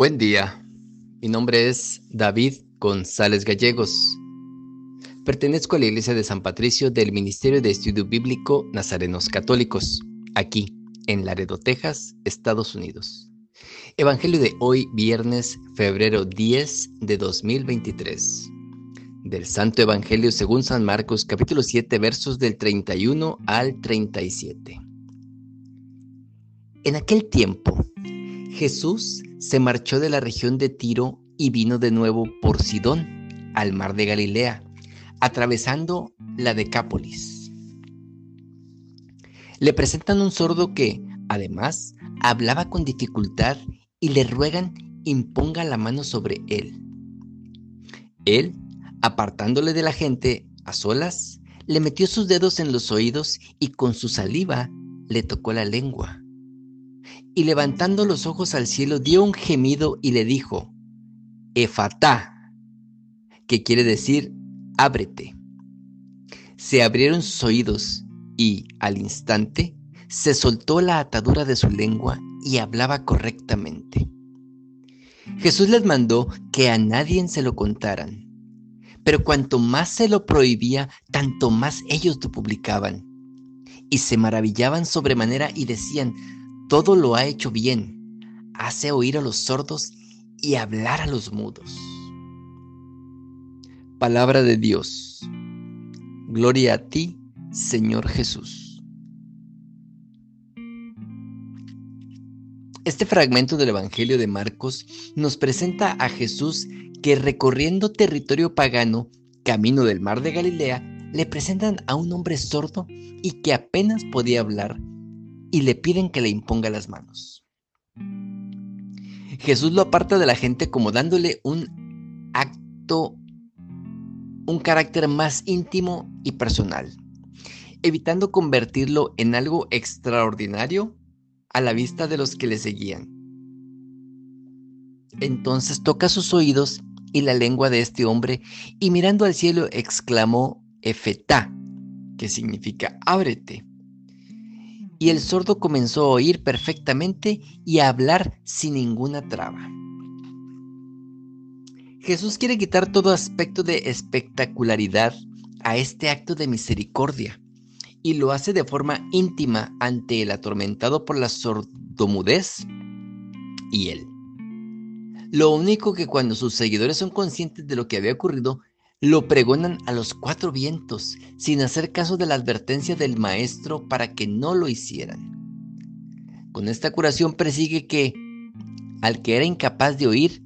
Buen día, mi nombre es David González Gallegos. Pertenezco a la Iglesia de San Patricio del Ministerio de Estudio Bíblico Nazarenos Católicos, aquí en Laredo, Texas, Estados Unidos. Evangelio de hoy, viernes, febrero 10 de 2023. Del Santo Evangelio según San Marcos, capítulo 7, versos del 31 al 37. En aquel tiempo, Jesús se marchó de la región de Tiro y vino de nuevo por Sidón, al mar de Galilea, atravesando la Decápolis. Le presentan un sordo que, además, hablaba con dificultad y le ruegan imponga la mano sobre él. Él, apartándole de la gente a solas, le metió sus dedos en los oídos y con su saliva le tocó la lengua y levantando los ojos al cielo dio un gemido y le dijo, Efatá, que quiere decir, ábrete. Se abrieron sus oídos y, al instante, se soltó la atadura de su lengua y hablaba correctamente. Jesús les mandó que a nadie se lo contaran, pero cuanto más se lo prohibía, tanto más ellos lo publicaban. Y se maravillaban sobremanera y decían, todo lo ha hecho bien. Hace oír a los sordos y hablar a los mudos. Palabra de Dios. Gloria a ti, Señor Jesús. Este fragmento del Evangelio de Marcos nos presenta a Jesús que recorriendo territorio pagano, camino del mar de Galilea, le presentan a un hombre sordo y que apenas podía hablar y le piden que le imponga las manos. Jesús lo aparta de la gente como dándole un acto, un carácter más íntimo y personal, evitando convertirlo en algo extraordinario a la vista de los que le seguían. Entonces toca sus oídos y la lengua de este hombre y mirando al cielo exclamó Efetá, que significa ábrete y el sordo comenzó a oír perfectamente y a hablar sin ninguna traba. Jesús quiere quitar todo aspecto de espectacularidad a este acto de misericordia y lo hace de forma íntima ante el atormentado por la sordomudez y él. Lo único que cuando sus seguidores son conscientes de lo que había ocurrido, lo pregonan a los cuatro vientos, sin hacer caso de la advertencia del maestro para que no lo hicieran. Con esta curación persigue que, al que era incapaz de oír,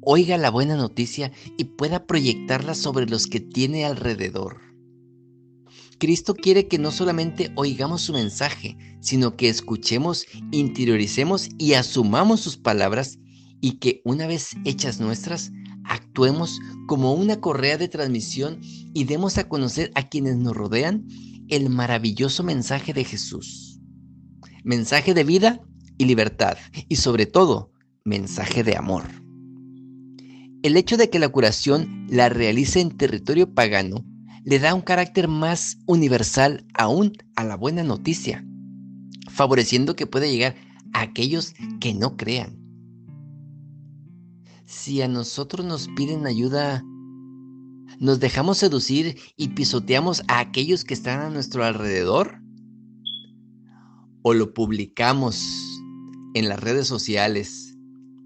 oiga la buena noticia y pueda proyectarla sobre los que tiene alrededor. Cristo quiere que no solamente oigamos su mensaje, sino que escuchemos, interioricemos y asumamos sus palabras y que una vez hechas nuestras, como una correa de transmisión y demos a conocer a quienes nos rodean el maravilloso mensaje de Jesús. Mensaje de vida y libertad y sobre todo mensaje de amor. El hecho de que la curación la realice en territorio pagano le da un carácter más universal aún a la buena noticia, favoreciendo que pueda llegar a aquellos que no crean si a nosotros nos piden ayuda, nos dejamos seducir y pisoteamos a aquellos que están a nuestro alrededor? ¿O lo publicamos en las redes sociales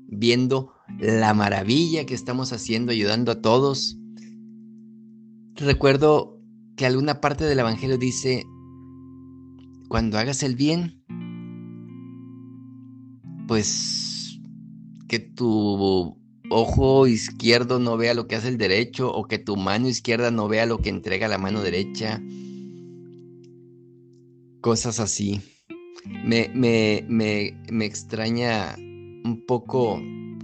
viendo la maravilla que estamos haciendo ayudando a todos? Recuerdo que alguna parte del Evangelio dice, cuando hagas el bien, pues que tu ojo izquierdo no vea lo que hace el derecho o que tu mano izquierda no vea lo que entrega la mano derecha. Cosas así. Me, me, me, extraña un poco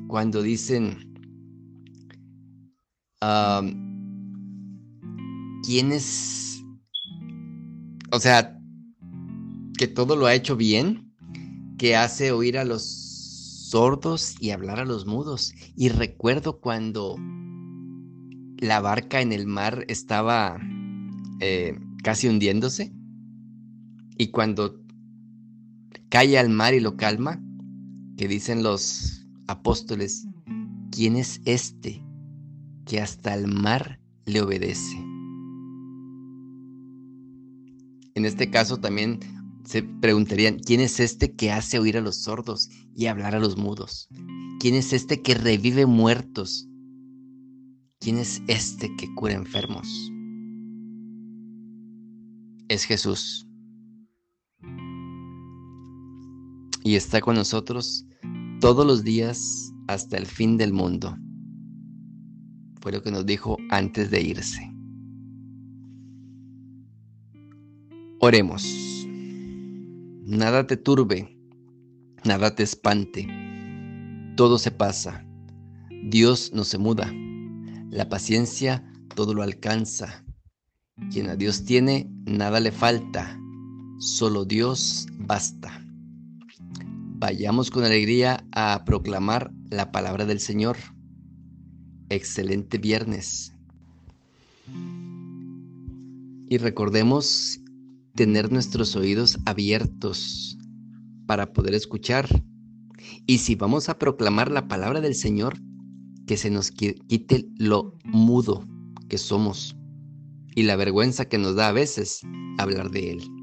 cuando dicen quién es, o sea, que todo lo ha hecho bien, que hace oír a los sordos y hablar a los mudos. Y recuerdo cuando la barca en el mar estaba eh, casi hundiéndose y cuando cae al mar y lo calma, que dicen los apóstoles, ¿quién es este que hasta el mar le obedece? En este caso también se preguntarían, ¿quién es este que hace oír a los sordos y hablar a los mudos? ¿Quién es este que revive muertos? ¿Quién es este que cura enfermos? Es Jesús. Y está con nosotros todos los días hasta el fin del mundo. Fue lo que nos dijo antes de irse. Oremos. Nada te turbe, nada te espante. Todo se pasa. Dios no se muda. La paciencia todo lo alcanza. Quien a Dios tiene, nada le falta. Solo Dios basta. Vayamos con alegría a proclamar la palabra del Señor. Excelente viernes. Y recordemos tener nuestros oídos abiertos para poder escuchar. Y si vamos a proclamar la palabra del Señor, que se nos quite lo mudo que somos y la vergüenza que nos da a veces hablar de Él.